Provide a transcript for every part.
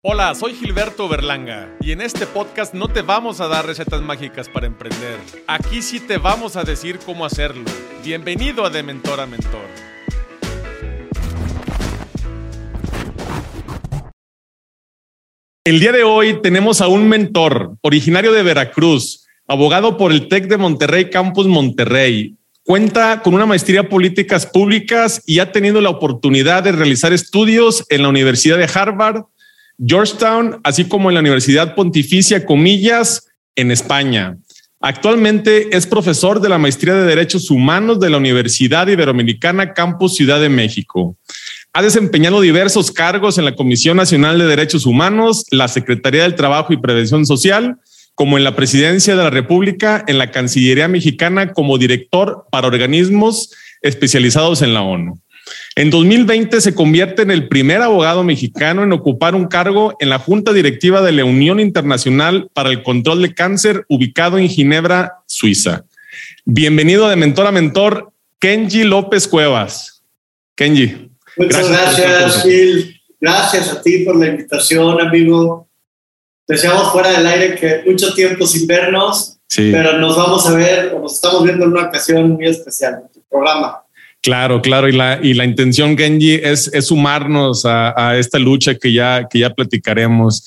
Hola, soy Gilberto Berlanga y en este podcast no te vamos a dar recetas mágicas para emprender. Aquí sí te vamos a decir cómo hacerlo. Bienvenido a De Mentor a Mentor. El día de hoy tenemos a un mentor originario de Veracruz, abogado por el TEC de Monterrey Campus Monterrey. Cuenta con una maestría en políticas públicas y ha tenido la oportunidad de realizar estudios en la Universidad de Harvard, Georgetown, así como en la Universidad Pontificia Comillas en España. Actualmente es profesor de la Maestría de Derechos Humanos de la Universidad Iberoamericana Campus Ciudad de México. Ha desempeñado diversos cargos en la Comisión Nacional de Derechos Humanos, la Secretaría del Trabajo y Prevención Social, como en la Presidencia de la República, en la Cancillería Mexicana como director para organismos especializados en la ONU. En 2020 se convierte en el primer abogado mexicano en ocupar un cargo en la Junta Directiva de la Unión Internacional para el Control de Cáncer, ubicado en Ginebra, Suiza. Bienvenido de mentor a mentor, Kenji López Cuevas. Kenji. Muchas gracias, Phil. Gracias a ti por la invitación, amigo. Deseamos fuera del aire que mucho tiempo sin vernos, pero nos vamos a ver o nos estamos viendo en una ocasión muy especial, en tu programa. Claro, claro. Y la, y la intención, Genji, es, es sumarnos a, a, esta lucha que ya, que ya platicaremos.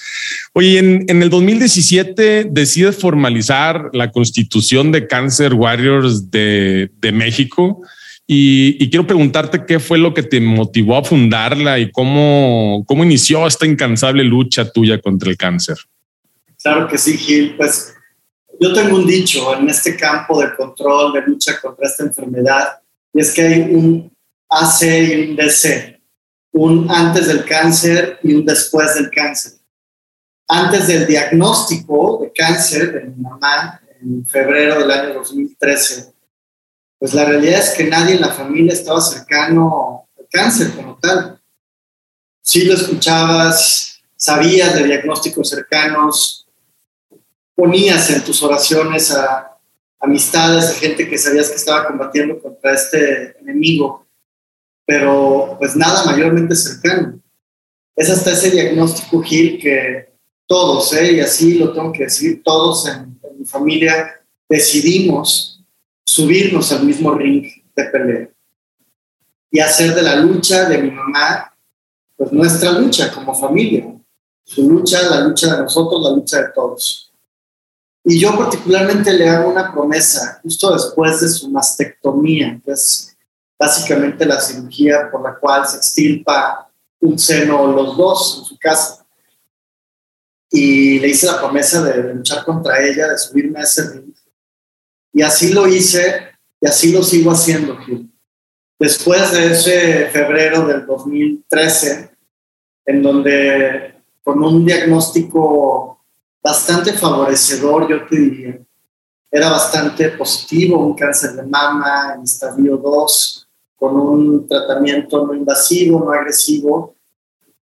Oye, en, en el 2017 decides formalizar la constitución de Cancer Warriors de, de México. Y, y, quiero preguntarte qué fue lo que te motivó a fundarla y cómo, cómo inició esta incansable lucha tuya contra el cáncer. Claro que sí, Gil. Pues yo tengo un dicho en este campo de control, de lucha contra esta enfermedad y es que hay un AC y un DC, un antes del cáncer y un después del cáncer. Antes del diagnóstico de cáncer de mi mamá en febrero del año 2013, pues la realidad es que nadie en la familia estaba cercano al cáncer como tal. Si lo escuchabas, sabías de diagnósticos cercanos, ponías en tus oraciones a amistades, de gente que sabías que estaba combatiendo contra este enemigo, pero pues nada mayormente cercano. Es hasta ese diagnóstico, Gil, que todos, ¿eh? y así lo tengo que decir, todos en, en mi familia decidimos subirnos al mismo ring de pelea y hacer de la lucha de mi mamá, pues nuestra lucha como familia, su lucha, la lucha de nosotros, la lucha de todos. Y yo particularmente le hago una promesa justo después de su mastectomía, que es básicamente la cirugía por la cual se extirpa un seno o los dos en su casa. Y le hice la promesa de luchar contra ella, de subirme a ese ring. Y así lo hice y así lo sigo haciendo, Gil. Después de ese febrero del 2013, en donde con un diagnóstico bastante favorecedor, yo te diría. Era bastante positivo, un cáncer de mama en estadio 2, con un tratamiento no invasivo, no agresivo,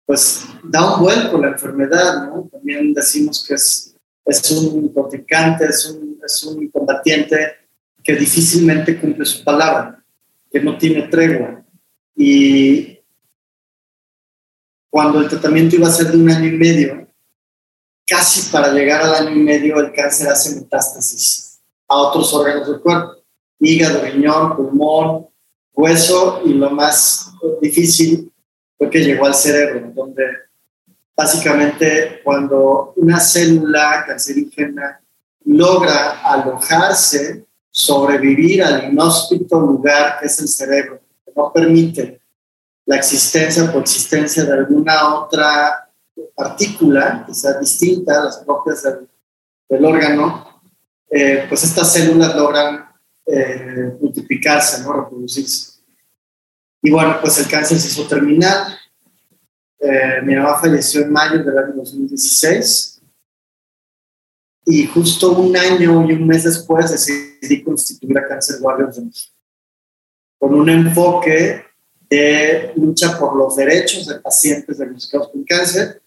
pues da un vuelco la enfermedad, ¿no? También decimos que es, es un contrincante, es un, es un combatiente que difícilmente cumple su palabra, que no tiene tregua. Y cuando el tratamiento iba a ser de un año y medio, casi para llegar al año y medio el cáncer hace metástasis a otros órganos del cuerpo, hígado, riñón, pulmón, hueso y lo más difícil fue que llegó al cerebro, donde básicamente cuando una célula cancerígena logra alojarse, sobrevivir al inhóspito lugar que es el cerebro, que no permite la existencia o coexistencia de alguna otra partícula, que sea distinta a las propias del, órgano, eh, pues estas células logran eh, multiplicarse, ¿no? reproducirse. Y bueno, pues el cáncer se hizo terminal. Eh, mi mamá falleció en mayo del año 2016 y justo un año y un mes después decidí constituir a Cáncer Warriors con un enfoque de lucha por los derechos de pacientes diagnosticados con cáncer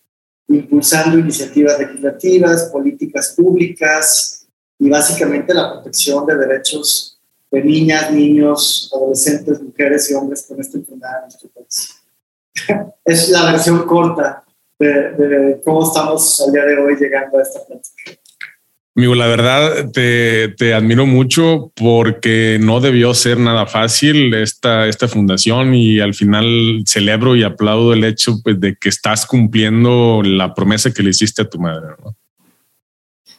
impulsando iniciativas legislativas, políticas públicas y básicamente la protección de derechos de niñas, niños, adolescentes, mujeres y hombres con esta enfermedad en nuestro país. es la versión corta de, cómo estamos al día de hoy llegando a esta plática. Amigo, la verdad te, te, admiro mucho porque no debió ser nada fácil esta, esta fundación y al final celebro y aplaudo el hecho pues, de que estás cumpliendo la promesa que le hiciste a tu madre. ¿no?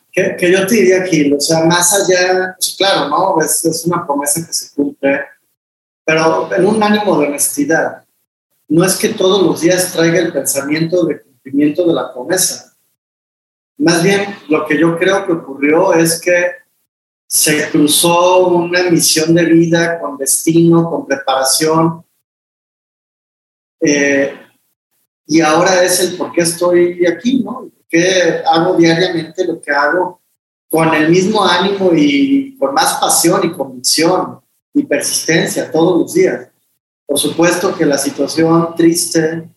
Que, que, yo te diría aquí, o sea, más allá, pues, claro, ¿no? Es, es una promesa que se cumple, pero en un ánimo de honestidad. No es que todos los días traiga el pensamiento de cumplimiento de la promesa. Más bien, lo que yo creo que ocurrió es que se cruzó una misión de vida con destino, con preparación, eh, y ahora es el por qué estoy aquí, ¿no? ¿Por qué hago diariamente lo que hago con el mismo ánimo y con más pasión y convicción y persistencia todos los días? Por supuesto que la situación triste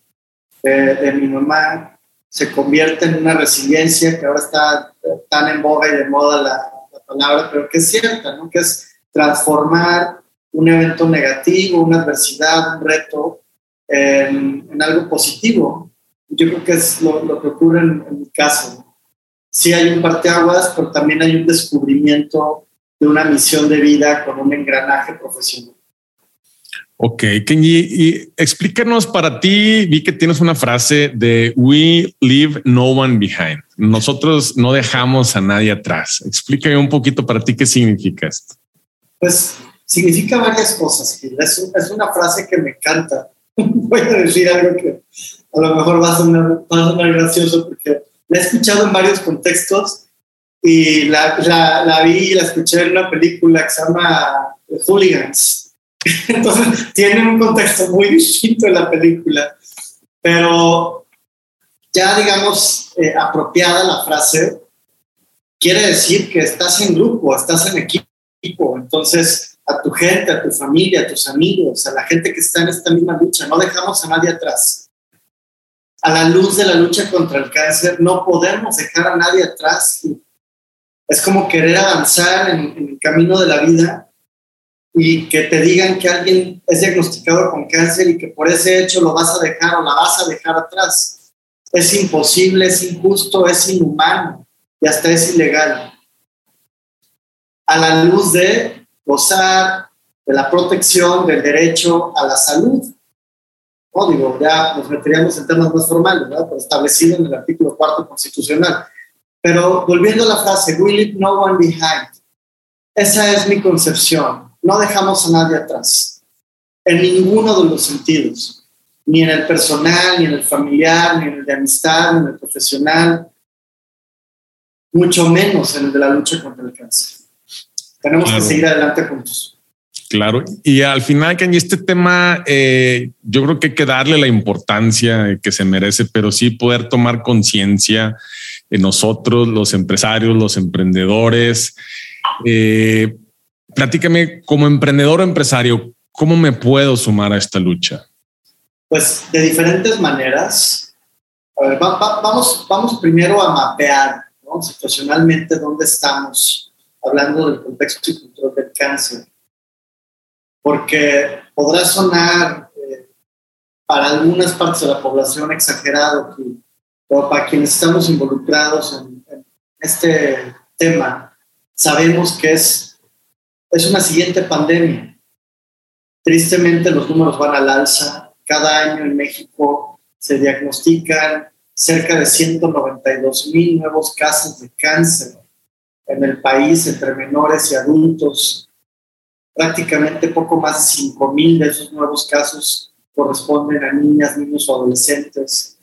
de, mi mamá se convierte en una resiliencia que ahora está tan en boga y de moda la, palabra, pero que es cierta, ¿no? que es transformar un evento negativo, una adversidad, un reto, en, algo positivo. Yo creo que es lo, que ocurre en, en, mi caso. Sí hay un parteaguas, pero también hay un descubrimiento de una misión de vida con un engranaje profesional. Ok, Kenji, y explícanos para ti, vi que tienes una frase de We leave no one behind. Nosotros no dejamos a nadie atrás. Explícame un poquito para ti qué significa esto. Pues significa varias cosas. Es, es una frase que me encanta. Voy a decir algo que a lo mejor va a sonar, va gracioso porque la he escuchado en varios contextos y la, la, la vi y la escuché en una película que se llama Hooligans Entonces, tiene un contexto muy distinto en la película, pero ya, digamos, eh, apropiada la frase, quiere decir que estás en grupo, estás en equipo. Entonces, a tu gente, a tu familia, a tus amigos, a la gente que está en esta misma lucha, no dejamos a nadie atrás. A la luz de la lucha contra el cáncer, no podemos dejar a nadie atrás. Es como querer avanzar en, en el camino de la vida y que te digan que alguien es diagnosticado con cáncer y que por ese hecho lo vas a dejar o la vas a dejar atrás. Es imposible, es injusto, es inhumano y hasta es ilegal. A la luz de gozar de la protección del derecho a la salud. No, digo, ya nos meteríamos en temas más formales, ¿verdad? Pero establecido en el artículo cuarto constitucional. Pero volviendo a la frase, we leave no one behind. Esa es mi concepción no dejamos a nadie atrás, en ninguno de los sentidos, ni en el personal, ni en el familiar, ni en el de amistad, ni en el profesional, mucho menos en el de la lucha contra el cáncer. Tenemos que seguir adelante juntos. Claro, y al final, que en este tema, eh, yo creo que hay que darle la importancia que se merece, pero sí poder tomar conciencia en nosotros, los empresarios, los emprendedores, eh, Platícame, como emprendedor o empresario, ¿cómo me puedo sumar a esta lucha? Pues de diferentes maneras. Vamos, vamos primero a mapear situacionalmente dónde estamos, hablando del contexto y control del cáncer. Porque podrá sonar eh, para algunas partes de la población exagerado, pero para quienes estamos involucrados en este tema, sabemos que es es una siguiente pandemia. Tristemente los números van al alza. Cada año en México se diagnostican cerca de 192 mil nuevos casos de cáncer en el país entre menores y adultos. Prácticamente poco más de 5 mil de esos nuevos casos corresponden a niñas, niños o adolescentes.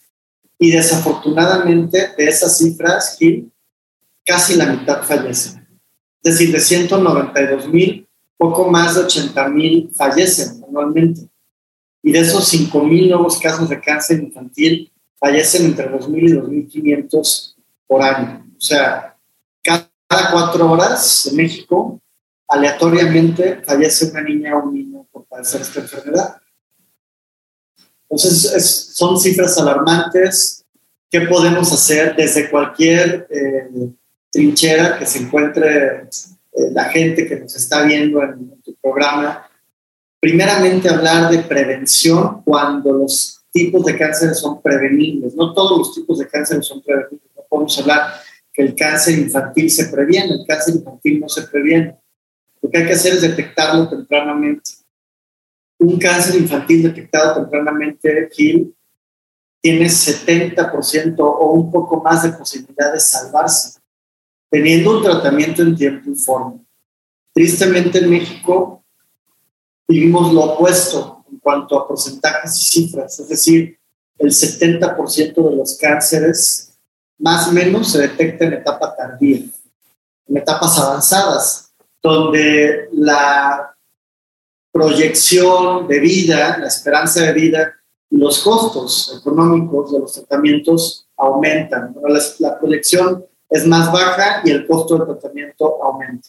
Y desafortunadamente de esas cifras, casi la mitad fallecen. Es decir, de 192 mil, poco más de 80 mil fallecen anualmente. Y de esos 5 mil nuevos casos de cáncer infantil, fallecen entre 2.000 y 2.500 por año. O sea, cada cuatro horas en México, aleatoriamente fallece una niña o un niño por padecer esta enfermedad. Entonces, son cifras alarmantes. ¿Qué podemos hacer desde cualquier eh, trinchera que se encuentre eh, la gente que nos está viendo en, tu programa. Primeramente hablar de prevención cuando los tipos de cáncer son prevenibles, no todos los tipos de cáncer son prevenibles. No podemos hablar que el cáncer infantil se previene, el cáncer infantil no se previene. Lo que hay que hacer es detectarlo tempranamente. Un cáncer infantil detectado tempranamente, Gil, tiene 70% o un poco más de posibilidad de salvarse, teniendo un tratamiento en tiempo y forma. Tristemente en México vivimos lo opuesto en cuanto a porcentajes y cifras, es decir, el 70% de los cánceres más o menos se detecta en etapa tardía, en etapas avanzadas, donde la proyección de vida, la esperanza de vida y los costos económicos de los tratamientos aumentan. La, la proyección es más baja y el costo del tratamiento aumenta.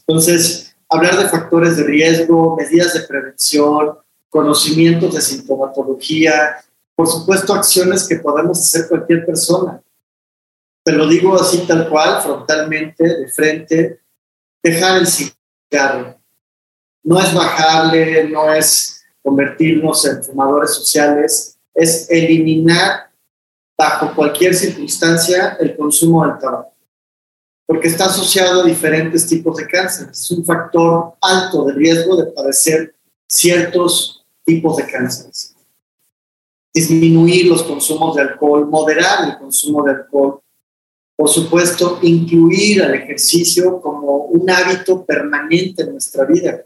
Entonces, hablar de factores de riesgo, medidas de prevención, conocimientos de sintomatología, por supuesto, acciones que podemos hacer cualquier persona. Te lo digo así tal cual, frontalmente, de frente, dejar el cigarro. No es bajarle, no es convertirnos en fumadores sociales, es eliminar bajo cualquier circunstancia el consumo del tabaco, porque está asociado a diferentes tipos de cáncer. Es un factor alto de riesgo de padecer ciertos tipos de cánceres. Disminuir los consumos de alcohol, moderar el consumo de alcohol, por supuesto, incluir al ejercicio como un hábito permanente en nuestra vida.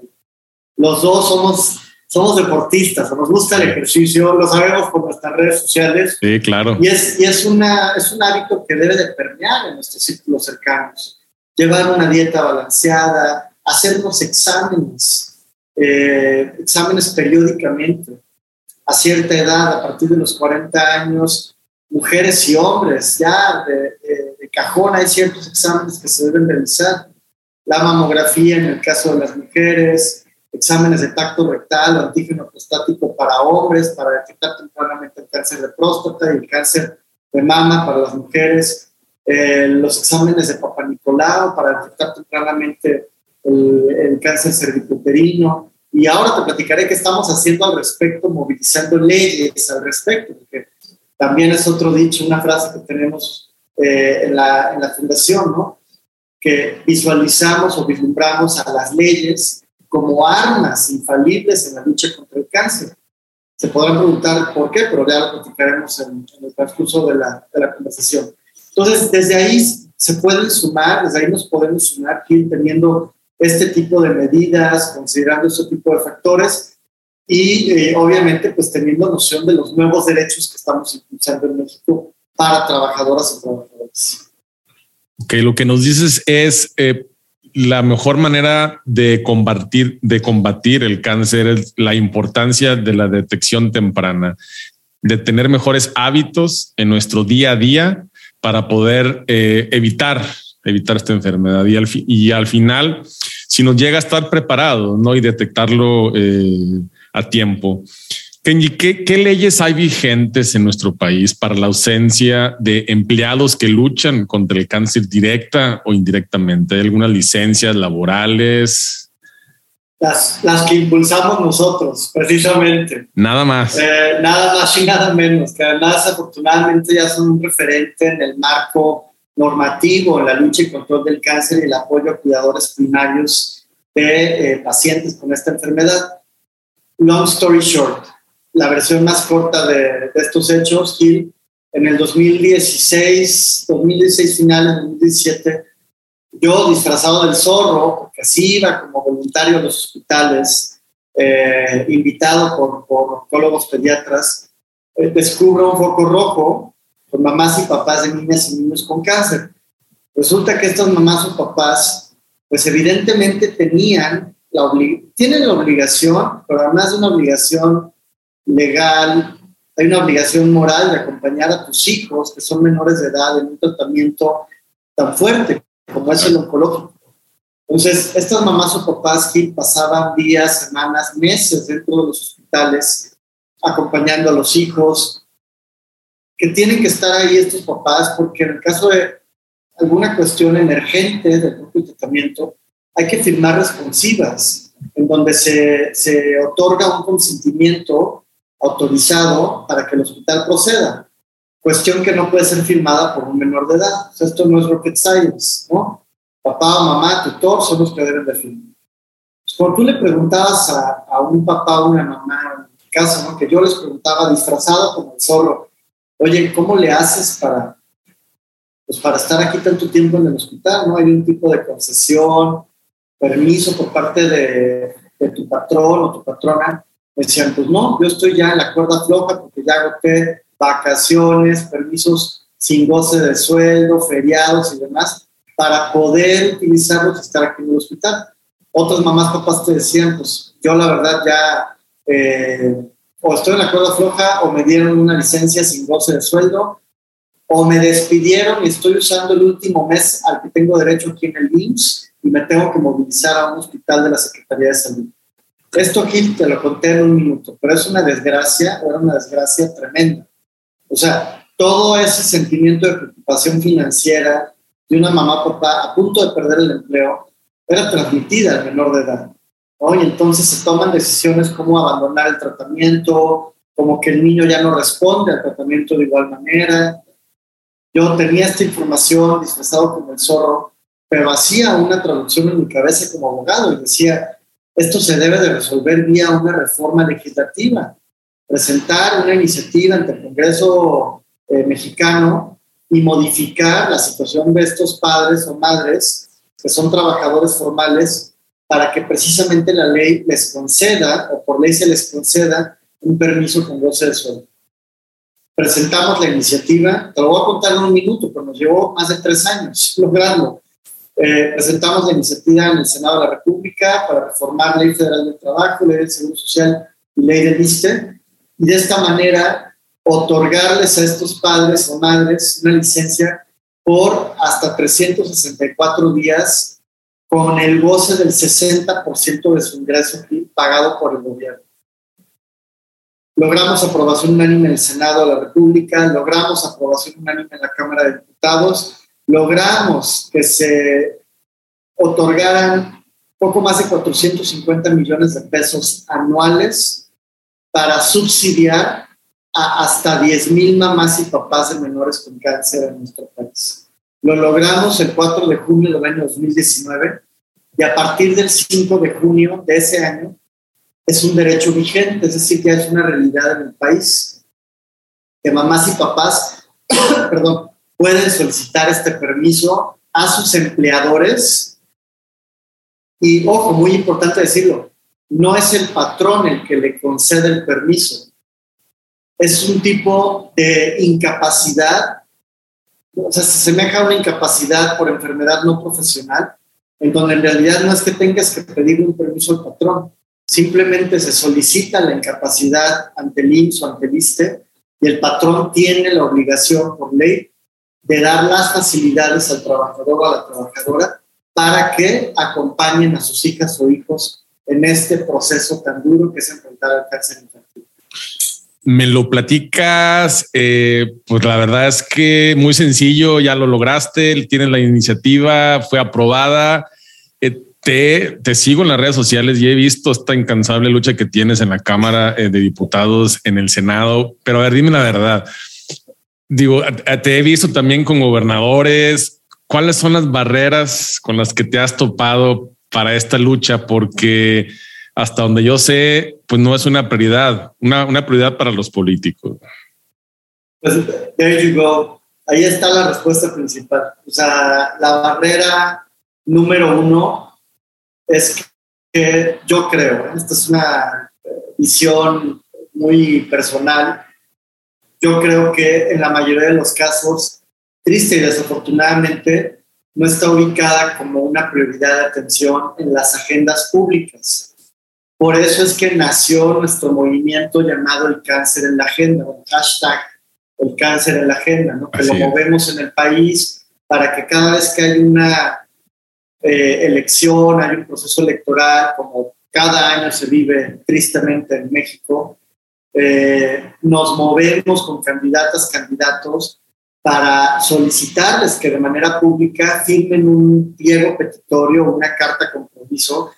Los dos somos, somos deportistas, nos gusta el ejercicio, lo sabemos por nuestras redes sociales. Sí, claro. Y es, y es, una, es un hábito que debe de permear en nuestros círculos cercanos. Llevar una dieta balanceada, hacernos exámenes, eh, exámenes periódicamente. A cierta edad, a partir de los 40 años, mujeres y hombres, ya de, cajón hay ciertos exámenes que se deben realizar. La mamografía en el caso de las mujeres, exámenes de tacto rectal o antígeno prostático para hombres para detectar tempranamente el cáncer de próstata y el cáncer de mama para las mujeres, eh, los exámenes de Papa Nicolau para detectar tempranamente el, el cáncer cervicuterino. Y ahora te platicaré qué estamos haciendo al respecto, movilizando leyes al respecto, porque también es otro dicho, una frase que tenemos eh, en, la, en la fundación, ¿no? que visualizamos o vislumbramos a las leyes como armas infalibles en la lucha contra el cáncer. Se podrán preguntar por qué, pero ya lo platicaremos en, en el transcurso de la, de la, conversación. Entonces, desde ahí se pueden sumar, desde ahí nos podemos sumar, ir teniendo este tipo de medidas, considerando este tipo de factores y eh, obviamente pues teniendo noción de los nuevos derechos que estamos impulsando en México para trabajadoras y trabajadores. Ok, lo que nos dices es eh, la mejor manera de combatir, el cáncer es la importancia de la detección temprana, de tener mejores hábitos en nuestro día a día para poder eh, evitar, evitar esta enfermedad. Y al, y al final, si nos llega a estar preparado ¿no? y detectarlo eh, a tiempo. Kenji, ¿qué, ¿qué, leyes hay vigentes en nuestro país para la ausencia de empleados que luchan contra el cáncer directa o indirectamente? ¿Hay algunas licencias laborales? Las, las que impulsamos nosotros, precisamente. Nada más. Eh, nada más y nada menos, que además afortunadamente ya son un referente en el marco normativo en la lucha y control del cáncer y el apoyo a cuidadores primarios de eh, pacientes con esta enfermedad long story short, la versión más corta de, estos hechos, Gil, en el 2016, 2016 final, en 2017, yo disfrazado del zorro, porque así iba como voluntario a los hospitales, eh, invitado por, por oncólogos pediatras, eh, descubro un foco rojo con mamás y papás de niñas y niños con cáncer. Resulta que estas mamás o papás, pues evidentemente tenían tienen la obligación, pero además de una obligación legal, hay una obligación moral de acompañar a tus hijos que son menores de edad en un tratamiento tan fuerte como es el oncológico. Entonces, estas mamás o papás que pasaban días, semanas, meses dentro de los hospitales acompañando a los hijos, que tienen que estar ahí estos papás porque en el caso de alguna cuestión emergente del propio tratamiento, hay que firmar responsivas, en donde se, se otorga un consentimiento autorizado para que el hospital proceda. Cuestión que no puede ser firmada por un menor de edad. esto no es rocket science, ¿no? Papá, mamá, tutor son los que deben de firmar. Cuando tú le preguntabas a, a un papá o una mamá, en mi caso, ¿no? que yo les preguntaba disfrazado como el zorro, oye, ¿cómo le haces para, pues para estar aquí tanto tiempo en el hospital? ¿no? Hay un tipo de concesión, permiso por parte de, de tu patrón o tu patrona. Me decían, pues no, yo estoy ya en la cuerda floja porque ya agoté vacaciones, permisos sin goce de sueldo, feriados y demás, para poder utilizarlos y estar aquí en el hospital. Otras mamás, papás te decían, pues yo la verdad ya eh, o estoy en la cuerda floja o me dieron una licencia sin goce de sueldo o me despidieron y estoy usando el último mes al que tengo derecho aquí en el IMSS y me tengo que movilizar a un hospital de la Secretaría de Salud. Esto aquí te lo conté en un minuto, pero es una desgracia, era una desgracia tremenda. O sea, todo ese sentimiento de preocupación financiera de una mamá papá a punto de perder el empleo era transmitida al menor de edad. ¿no? Y entonces se toman decisiones como abandonar el tratamiento, como que el niño ya no responde al tratamiento de igual manera. Yo tenía esta información disfrazado como el zorro, pero hacía una traducción en mi cabeza como abogado y decía, esto se debe de resolver vía una reforma legislativa, presentar una iniciativa ante el Congreso eh, mexicano y modificar la situación de estos padres o madres que son trabajadores formales, para que precisamente la ley les conceda, o por ley se les conceda, un permiso con goce de sueldo. Presentamos la iniciativa, te lo voy a contar en un minuto, pero nos llevó más de tres años lograrlo. Eh, presentamos la iniciativa en el Senado de la República para reformar Ley Federal del Trabajo, Ley del Seguro Social y Ley del ISTE, y de esta manera otorgarles a estos padres o madres una licencia por hasta 364 días con el goce del 60% de su ingreso pagado por el gobierno. Logramos aprobación unánime en el Senado de la República, logramos aprobación unánime en la Cámara de Diputados, logramos que se otorgaran poco más de 450 millones de pesos anuales para subsidiar a hasta 10 mil mamás y papás de menores con cáncer en nuestro país. Lo logramos el 4 de junio del año 2019 y a partir del 5 de junio de ese año es un derecho vigente, es decir, que es una realidad en el país, que mamás y papás, perdón, pueden solicitar este permiso a sus empleadores. Y ojo, muy importante decirlo, no es el patrón el que le concede el permiso, es un tipo de incapacidad, o sea, se asemeja a una incapacidad por enfermedad no profesional, en donde en realidad no es que tengas que pedir un permiso al patrón, simplemente se solicita la incapacidad ante el IMSS o ante el ISTE y el patrón tiene la obligación por ley de dar las facilidades al trabajador o a la trabajadora para que acompañen a sus hijas o hijos en este proceso tan duro que es enfrentar al cáncer infantil me lo platicas, eh, pues la verdad es que muy sencillo, ya lo lograste, tienes la iniciativa, fue aprobada. Eh, te, te, sigo en las redes sociales y he visto esta incansable lucha que tienes en la Cámara eh, de Diputados, en el Senado, pero a ver, dime la verdad. Digo, te he visto también con gobernadores. ¿Cuáles son las barreras con las que te has topado para esta lucha? Porque hasta donde yo sé, pues no es una prioridad, una, una prioridad para los políticos. Pues, there you go. Ahí está la respuesta principal. O sea, la barrera número uno es que yo creo, ¿eh? esta es una visión muy personal, yo creo que en la mayoría de los casos, triste y desafortunadamente, no está ubicada como una prioridad de atención en las agendas públicas. Por eso es que nació nuestro movimiento llamado El Cáncer en la Agenda, o hashtag El Cáncer en la Agenda, ¿no? que lo movemos en el país para que cada vez que hay una eh, elección, hay un proceso electoral, como cada año se vive tristemente en México, eh, nos movemos con candidatas, candidatos para solicitarles que de manera pública firmen un pliego petitorio, una carta compromiso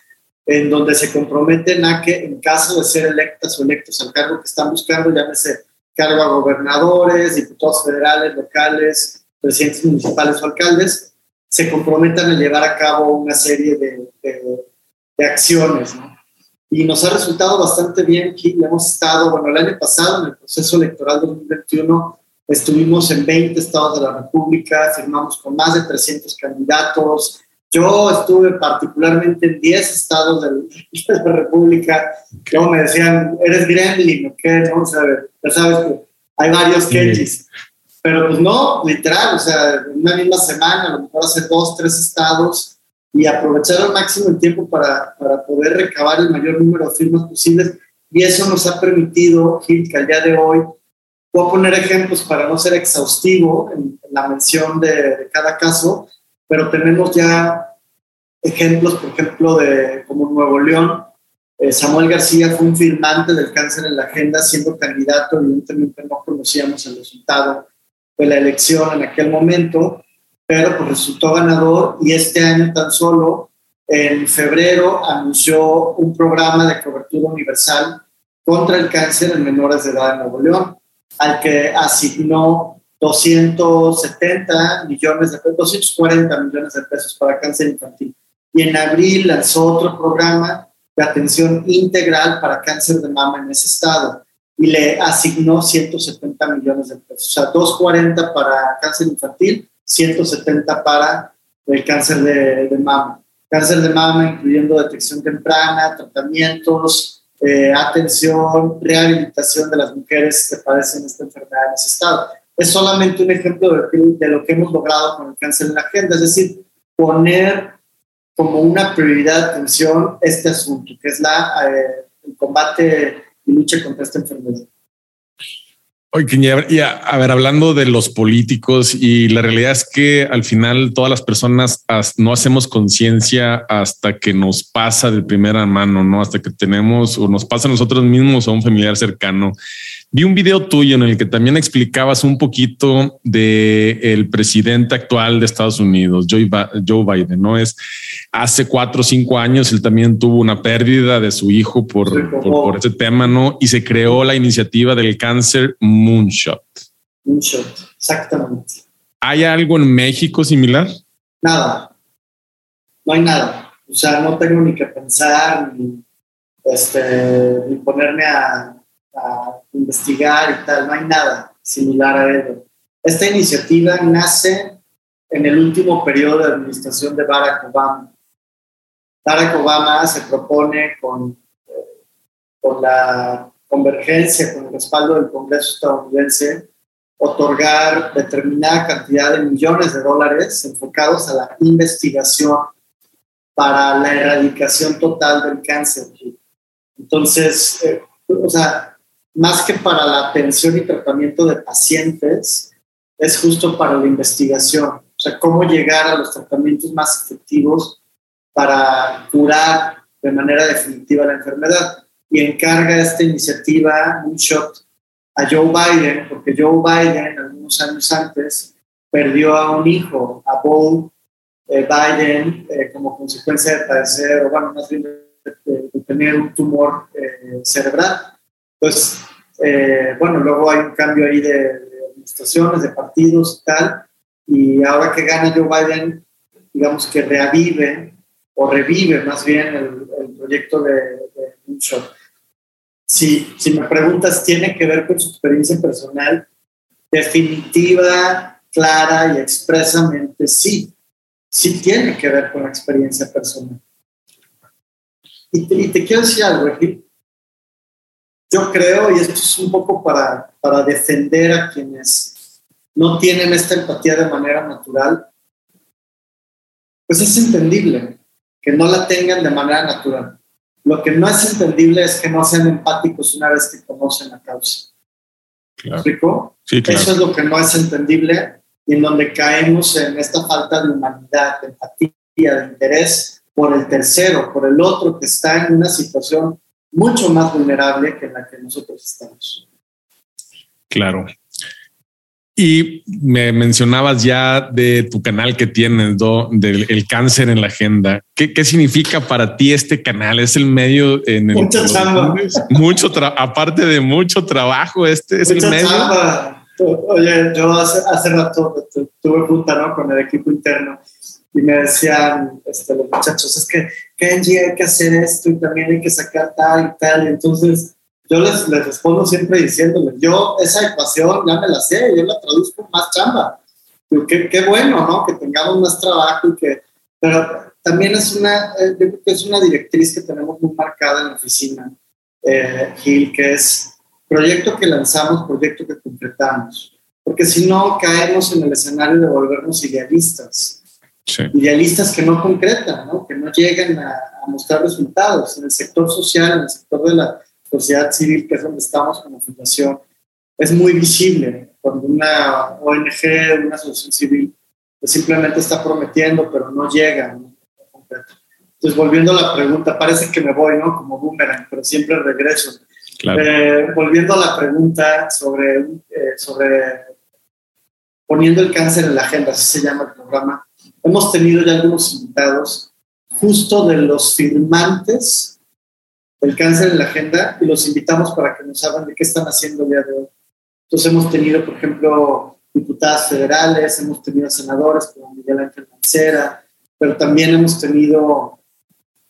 en donde se comprometen a que en caso de ser electas o electos al cargo que están buscando, llámese cargo a gobernadores, diputados federales, locales, presidentes municipales o alcaldes, se comprometan a llevar a cabo una serie de, de, acciones. ¿no? Y nos ha resultado bastante bien que hemos estado, bueno, el año pasado en el proceso electoral 2021 estuvimos en 20 estados de la República, firmamos con más de 300 candidatos, yo estuve particularmente en 10 estados de la República, que me decían, eres gremlin, ¿o qué? No, o sea, ya sabes que hay varios quechis. Pero pues no, literal, o sea, en una misma semana, a lo mejor hacer dos, tres estados y aprovechar al máximo el tiempo para, para poder recabar el mayor número de firmas posibles. Y eso nos ha permitido, Gil, que al día de hoy, puedo poner ejemplos para no ser exhaustivo en, la mención de, de cada caso, pero tenemos ya ejemplos, por ejemplo, de como Nuevo León. Eh, Samuel García fue un firmante del cáncer en la agenda, siendo candidato, evidentemente no conocíamos el resultado de la elección en aquel momento, pero pues resultó ganador y este año tan solo, en febrero, anunció un programa de cobertura universal contra el cáncer en menores de edad en Nuevo León, al que asignó 270 millones de pesos, 240 millones de pesos para cáncer infantil. Y en abril lanzó otro programa de atención integral para cáncer de mama en ese estado y le asignó 170 millones de pesos. O sea, 240 para cáncer infantil, 170 para el cáncer de, mama. Cáncer de mama incluyendo detección temprana, tratamientos, eh, atención, rehabilitación de las mujeres que padecen esta enfermedad en ese estado es solamente un ejemplo de, lo que hemos logrado con el cáncer en la agenda, es decir, poner como una prioridad de atención este asunto, que es la, eh, el combate y lucha contra esta enfermedad. Oye, y a, ver, hablando de los políticos y la realidad es que al final todas las personas no hacemos conciencia hasta que nos pasa de primera mano, ¿no? Hasta que tenemos o nos pasa a nosotros mismos o a un familiar cercano. Vi un video tuyo en el que también explicabas un poquito de el presidente actual de Estados Unidos, Joe, Biden, ¿no? Es hace cuatro o cinco años él también tuvo una pérdida de su hijo por, por, por ese tema, ¿no? Y se creó la iniciativa del cáncer Moonshot. Moonshot, exactamente. ¿Hay algo en México similar? Nada, no hay nada. O sea, no tengo ni que pensar ni, este, ni ponerme a a investigar y tal, no hay nada similar a ello. Esta iniciativa nace en el último periodo de administración de Barack Obama. Barack Obama se propone con, eh, con la convergencia, con el respaldo del Congreso estadounidense, otorgar determinada cantidad de millones de dólares enfocados a la investigación para la erradicación total del cáncer. Entonces, eh, o sea, más que para la atención y tratamiento de pacientes, es justo para la investigación. O sea, cómo llegar a los tratamientos más efectivos para curar de manera definitiva la enfermedad. Y encarga esta iniciativa, un shot, a Joe Biden, porque Joe Biden, algunos años antes, perdió a un hijo, a Bo eh, Biden, eh, como consecuencia de padecer, o bueno, más bien de, tener un tumor eh, cerebral pues, eh, bueno, luego hay un cambio ahí de, administraciones, de partidos y tal, y ahora que gana Joe Biden, digamos que reavive o revive más bien el, proyecto de, de Moonshot. Si, si me preguntas, ¿tiene que ver con su experiencia personal? Definitiva, clara y expresamente sí. Sí tiene que ver con la experiencia personal. Y te, y te quiero decir algo, yo creo, y esto es un poco para, para defender a quienes no tienen esta empatía de manera natural, pues es entendible que no la tengan de manera natural. Lo que no es entendible es que no sean empáticos una vez que conocen la causa. Claro. Sí, claro. Eso es lo que no es entendible y en donde caemos en esta falta de humanidad, de empatía, de interés por el tercero, por el otro que está en una situación mucho más vulnerable que la que nosotros estamos. Claro. Y me mencionabas ya de tu canal que tienes, del el cáncer en la agenda. ¿Qué, ¿Qué, significa para ti este canal? ¿Es el medio en el mucho Mucho aparte de mucho trabajo, este es el medio. Oye, yo hace, hace rato tuve junta ¿no? con el equipo interno y me decían este, los muchachos, es que Kenji hay que hacer esto y también hay que sacar tal y tal. Entonces yo les, les respondo siempre diciéndoles, yo esa ecuación ya me la sé, yo la traduzco más chamba. Qué, qué bueno, ¿no? Que tengamos más trabajo y que... Pero también es una, eh, yo creo que es una directriz que tenemos muy marcada en la oficina, eh, Gil, que es proyecto que lanzamos, proyecto que concretamos. Porque si no, caemos en el escenario de volvernos idealistas. Idealistas que no concretan, ¿no? que no llegan a, a mostrar resultados. En el sector social, en el sector de la sociedad civil, que es donde estamos como fundación, es muy visible cuando una ONG, una asociación civil, pues simplemente está prometiendo, pero no llega. Entonces, volviendo a la pregunta, parece que me voy, ¿no? Como boomerang, pero siempre regreso. Eh, volviendo a la pregunta sobre, eh, sobre poniendo el cáncer en la agenda, así se llama el programa, hemos tenido ya algunos invitados justo de los firmantes el cáncer en la agenda y los invitamos para que nos hablen de qué están haciendo el día de hoy. Entonces hemos tenido, por ejemplo, diputadas federales, hemos tenido senadores como Miguel Ángel Mancera, pero también hemos tenido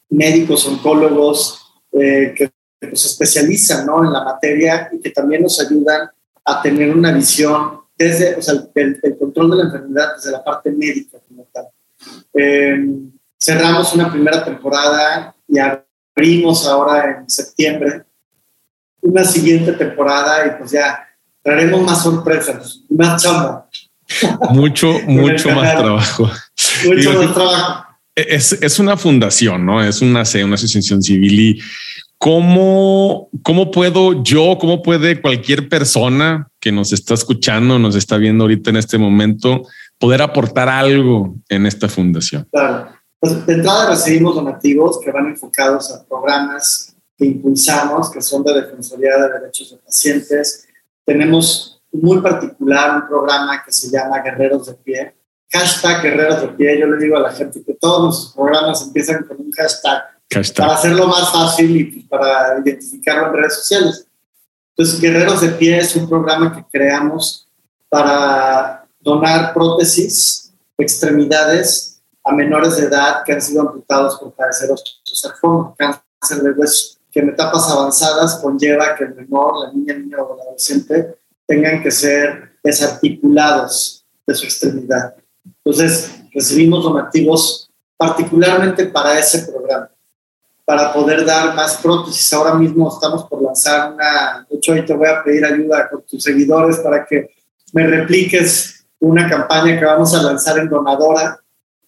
médicos, oncólogos eh, que se especializan ¿no? en la materia y que también nos ayudan a tener una visión desde o sea, el, control de la enfermedad desde la parte médica. Eh, cerramos una primera temporada y abrimos ahora en septiembre una siguiente temporada y pues ya traeremos más sorpresas, más chamba. Mucho, mucho más trabajo. Mucho más trabajo. Es, es, una fundación, ¿no? Es una, una asociación civil y ¿cómo, ¿cómo puedo yo, cómo puede cualquier persona que nos está escuchando, nos está viendo ahorita en este momento, poder aportar algo en esta fundación? Claro. Pues de entrada recibimos donativos que van enfocados a programas que impulsamos, que son de Defensoría de Derechos de Pacientes. Tenemos muy particular un programa que se llama Guerreros de Pie. Hashtag Guerreros de Pie. Yo le digo a la gente que todos los programas empiezan con un hashtag, para hacerlo más fácil y pues, para identificarlo en redes sociales. Entonces, Guerreros de Pie es un programa que creamos para donar prótesis, extremidades a menores de edad que han sido amputados por padecer osteosarcoma, cáncer de hueso, que en etapas avanzadas conlleva que el menor, la niña, el niño o el adolescente tengan que ser desarticulados de su extremidad. Entonces, recibimos donativos particularmente para ese programa, para poder dar más prótesis. Ahora mismo estamos por lanzar una, de hecho, ahí te voy a pedir ayuda con tus seguidores para que me repliques una campaña que vamos a lanzar en Donadora,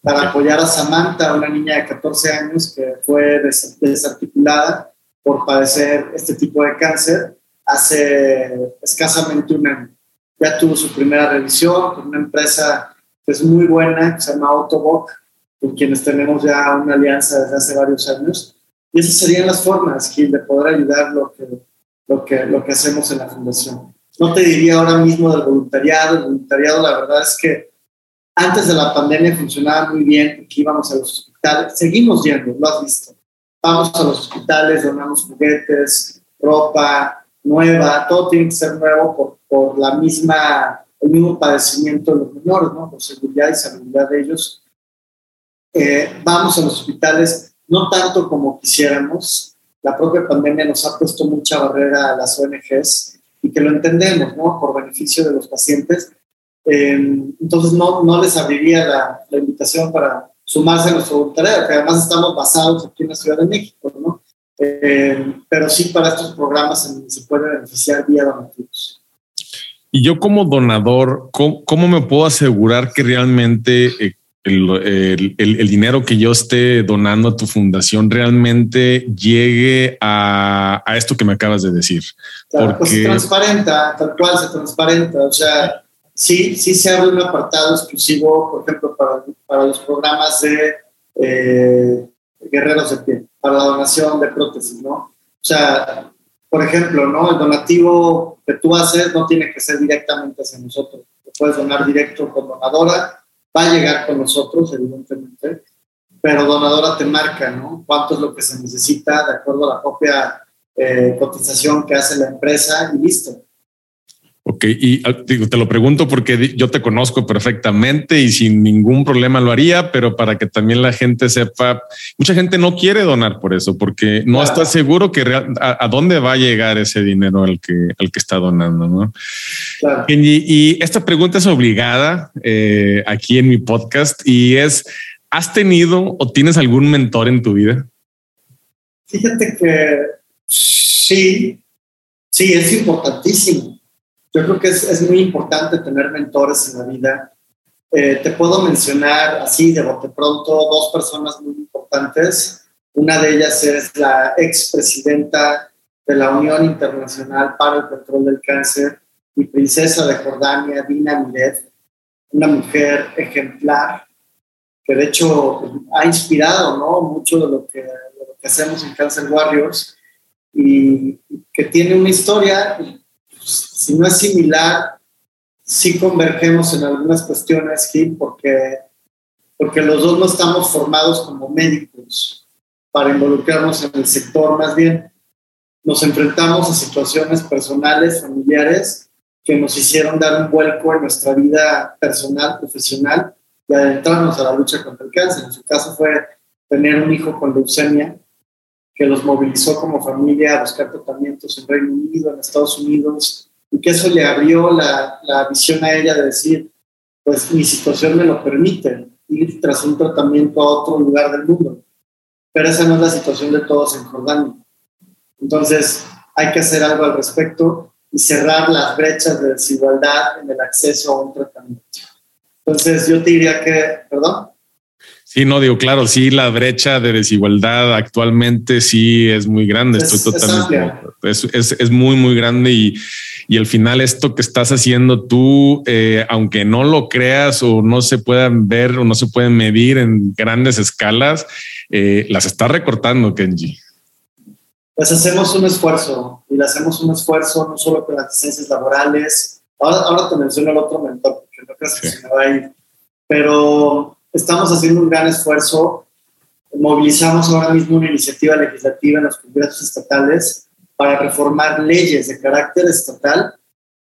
para apoyar a Samantha, una niña de 14 años que fue desarticulada por padecer este tipo de cáncer hace escasamente un año. Ya tuvo su primera revisión con una empresa que es muy buena, que se llama Autoboc, con quienes tenemos ya una alianza desde hace varios años. Y esas serían las formas, Gil, de poder ayudar lo que, lo que, lo que hacemos en la fundación. No te diría ahora mismo del voluntariado. El voluntariado, la verdad es que antes de la pandemia funcionaba muy bien porque íbamos a los hospitales, seguimos yendo, lo has visto. Vamos a los hospitales, donamos juguetes, ropa nueva, todo tiene que ser nuevo por, la misma, el mismo padecimiento de los menores, ¿no? Por seguridad y seguridad de ellos. Eh, vamos a los hospitales, no tanto como quisiéramos. La propia pandemia nos ha puesto mucha barrera a las ONGs y que lo entendemos, ¿no? Por beneficio de los pacientes, eh, entonces no, no les abriría la, la, invitación para sumarse a nuestro voluntariado, que además estamos basados aquí en la Ciudad de México, ¿no? Eh, pero sí para estos programas se, puede beneficiar vía donativos. Y yo como donador, ¿cómo, cómo me puedo asegurar que realmente eh, el, el, el, dinero que yo esté donando a tu fundación realmente llegue a, a esto que me acabas de decir? Claro, pues Porque... pues se transparenta, tal cual se transparenta. O sea, sí, sí se abre un apartado exclusivo, por ejemplo, para, para los programas de eh, guerreros de pie, para la donación de prótesis, ¿no? O sea, por ejemplo, ¿no? El donativo que tú haces no tiene que ser directamente hacia nosotros. Lo puedes donar directo con donadora, va a llegar con nosotros, evidentemente, pero donadora te marca, ¿no? Cuánto es lo que se necesita de acuerdo a la propia eh, cotización que hace la empresa y listo. Ok, y ah, te lo pregunto porque yo te conozco perfectamente y sin ningún problema lo haría, pero para que también la gente sepa, mucha gente no quiere donar por eso, porque no está seguro que a, dónde va a llegar ese dinero al que, al que está donando, ¿no? Y, esta pregunta es obligada eh, aquí en mi podcast y es, ¿has tenido o tienes algún mentor en tu vida? Fíjate que sí, sí, es importantísimo yo creo que es, muy importante tener mentores en la vida. Eh, te puedo mencionar así de bote pronto dos personas muy importantes. Una de ellas es la expresidenta de la Unión Internacional para el Control del Cáncer y princesa de Jordania, Dina Milet, una mujer ejemplar que de hecho ha inspirado ¿no? mucho de lo, que, de lo que hacemos en Cancer Warriors y que tiene una historia si no es similar, sí convergemos en algunas cuestiones, Gil, porque, porque los dos no estamos formados como médicos para involucrarnos en el sector, más bien nos enfrentamos a situaciones personales, familiares, que nos hicieron dar un vuelco en nuestra vida personal, profesional y adentrarnos a la lucha contra el cáncer. En su caso fue tener un hijo con leucemia que los movilizó como familia a buscar tratamientos en Reino Unido, en Estados Unidos, y que eso le abrió la, la visión a ella de decir, pues mi situación me lo permite, ir tras un tratamiento a otro lugar del mundo. Pero esa no es la situación de todos en Jordania. Entonces, hay que hacer algo al respecto y cerrar las brechas de desigualdad en el acceso a un tratamiento. Entonces, yo te diría que, perdón. Sí, no digo, claro, sí, la brecha de desigualdad actualmente sí es muy grande. Es, Estoy totalmente. Es, es, es, muy, muy grande y, y al final esto que estás haciendo tú, eh, aunque no lo creas o no se puedan ver o no se pueden medir en grandes escalas, eh, las está recortando, Kenji. Pues hacemos un esfuerzo y le hacemos un esfuerzo no solo con las licencias laborales. Ahora, ahora te menciono el otro mentor, porque no creo que se me va a ir. Pero estamos haciendo un gran esfuerzo. Movilizamos ahora mismo una iniciativa legislativa en los congresos estatales para reformar leyes de carácter estatal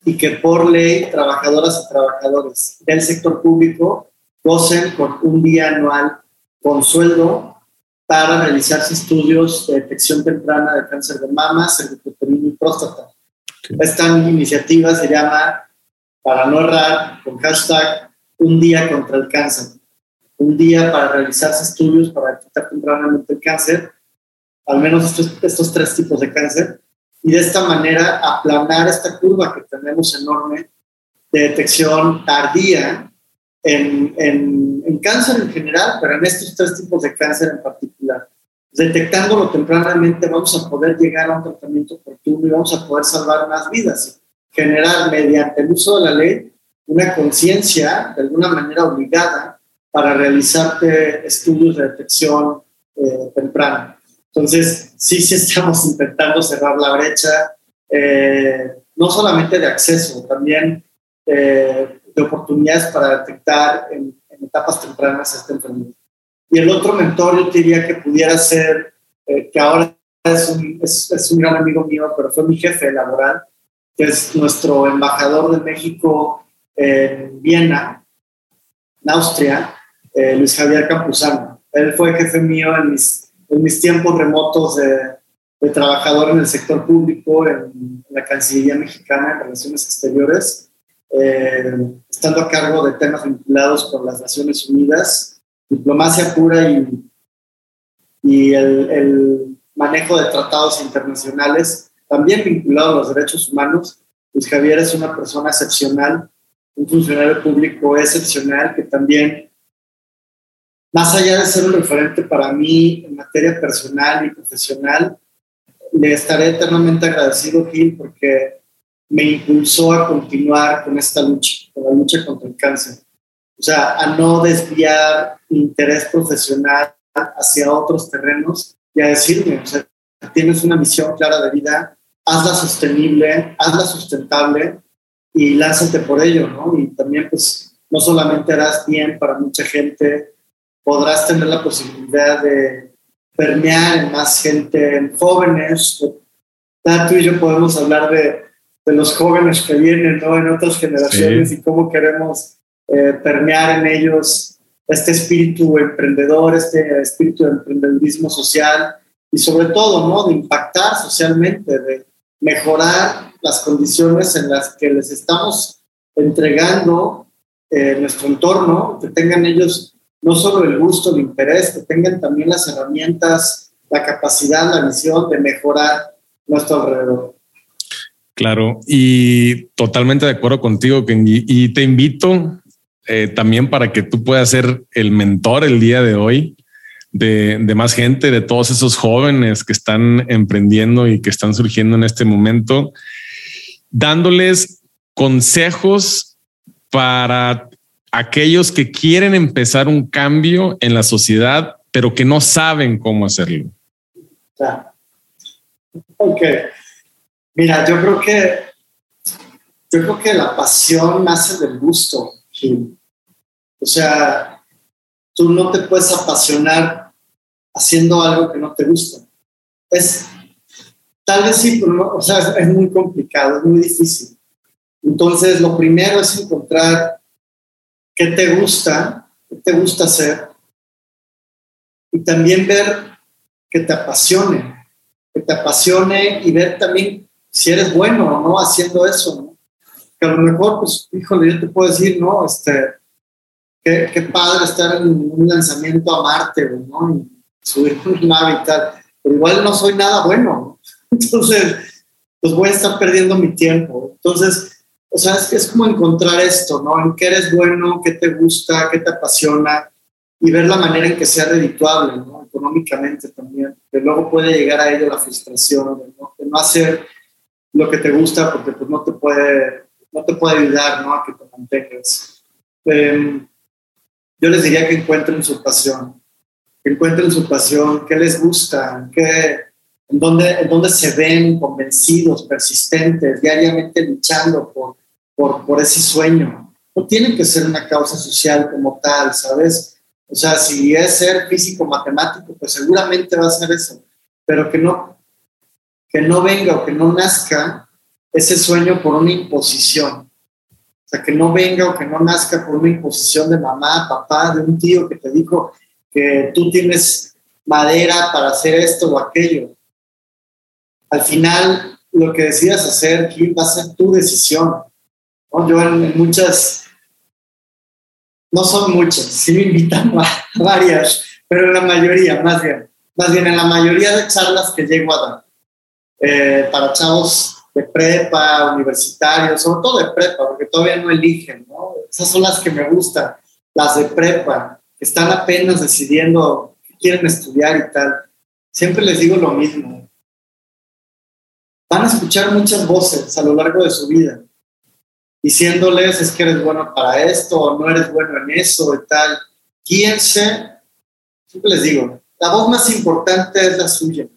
y que por ley trabajadoras y trabajadores del sector público gocen con un día anual con sueldo para realizarse estudios de detección temprana de cáncer de mama, cervicuterino y próstata. Esta iniciativa se llama, para no errar, con hashtag Un día contra el cáncer un día para realizarse estudios para detectar tempranamente el cáncer, al menos estos, tres tipos de cáncer, y de esta manera aplanar esta curva que tenemos enorme de detección tardía en, en, en, cáncer en general, pero en estos tres tipos de cáncer en particular. Detectándolo tempranamente vamos a poder llegar a un tratamiento oportuno y vamos a poder salvar más vidas. Generar mediante el uso de la ley una conciencia de alguna manera obligada para realizarte estudios de detección eh, temprana. Entonces, sí, sí estamos intentando cerrar la brecha, eh, no solamente de acceso, también eh, de oportunidades para detectar en, etapas tempranas esta enfermedad. Y el otro mentor, yo diría que pudiera ser, que ahora es un, es, es un gran amigo mío, pero fue mi jefe laboral, que es nuestro embajador de México en Viena, en Austria, eh, Luis Javier Campuzano. Él fue jefe mío en mis, tiempos remotos de, trabajador en el sector público, en, la Cancillería Mexicana en Relaciones Exteriores, eh, estando a cargo de temas vinculados con las Naciones Unidas, diplomacia pura y, y el, el manejo de tratados internacionales, también vinculado a los derechos humanos. Luis Javier es una persona excepcional, un funcionario público excepcional que también más allá de ser un referente para mí en materia personal y profesional, le estaré eternamente agradecido, Gil, porque me impulsó a continuar con esta lucha, con la lucha contra el cáncer. O sea, a no desviar mi interés profesional hacia otros terrenos y a decirme, o sea, tienes una misión clara de vida, hazla sostenible, hazla sustentable y lánzate por ello, ¿no? Y también, pues, no solamente harás bien para mucha gente, podrás tener la posibilidad de permear en más gente, en jóvenes. Tú y yo podemos hablar de, de los jóvenes que vienen, ¿no? En otras generaciones y cómo queremos eh, permear en ellos este espíritu emprendedor, este espíritu de emprendedurismo social y sobre todo, ¿no? De impactar socialmente, de mejorar las condiciones en las que les estamos entregando eh, nuestro entorno, que tengan ellos no solo el gusto, el interés, que tengan también las herramientas, la capacidad, la visión de mejorar nuestro alrededor. Claro, y totalmente de acuerdo contigo. Y te invito eh, también para que tú puedas ser el mentor el día de hoy de, más gente, de todos esos jóvenes que están emprendiendo y que están surgiendo en este momento, dándoles consejos para aquellos que quieren empezar un cambio en la sociedad, pero que no saben cómo hacerlo. Ok. Mira, yo creo que yo creo que la pasión nace del gusto. O sea, tú no te puedes apasionar haciendo algo que no te gusta. Es, tal vez sí, pero no, o sea, es, muy complicado, es muy difícil. Entonces, lo primero es encontrar qué te gusta, qué te gusta hacer, y también ver que te apasione, que te apasione y ver también si eres bueno o no haciendo eso, ¿no? Que a lo mejor, pues, híjole, yo te puedo decir, no, este, qué, padre estar en un lanzamiento a Marte, ¿no? Y subir una nave y tal. Pero igual no soy nada bueno. Entonces, pues voy a estar perdiendo mi tiempo. Entonces, o sea, es, es como encontrar esto, ¿no? En qué eres bueno, qué te gusta, qué te apasiona y ver la manera en que sea redituable, ¿no? Económicamente también. Que luego puede llegar a ello la frustración de no, de no hacer lo que te gusta porque pues no te puede, no te puede ayudar, ¿no? A que te mantengas. Eh, yo les diría que encuentren su pasión, que encuentren su pasión, qué les gusta, qué, en, dónde, en dónde se ven convencidos, persistentes, diariamente luchando por, por, ese sueño. No tiene que ser una causa social como tal, ¿sabes? O sea, si es ser físico, matemático, pues seguramente va a ser eso, pero que no, que no venga o que no nazca ese sueño por una imposición. O sea, que no venga o que no nazca por una imposición de mamá, papá, de un tío que te dijo que tú tienes madera para hacer esto o aquello. Al final, lo que decidas hacer, va a ser tu decisión. Yo en, muchas, no son muchas, sí me invitan a varias, pero en la mayoría, más bien, más bien en la mayoría de charlas que llego a dar, eh, para chavos de prepa, universitarios, sobre todo de prepa, porque todavía no eligen, ¿no? Esas son las que me gustan, las de prepa, que están apenas decidiendo qué quieren estudiar y tal. Siempre les digo lo mismo. Van a escuchar muchas voces a lo largo de su vida, diciéndoles es que eres bueno para esto o no eres bueno en eso y tal. Guíense, siempre les digo, la voz más importante es la suya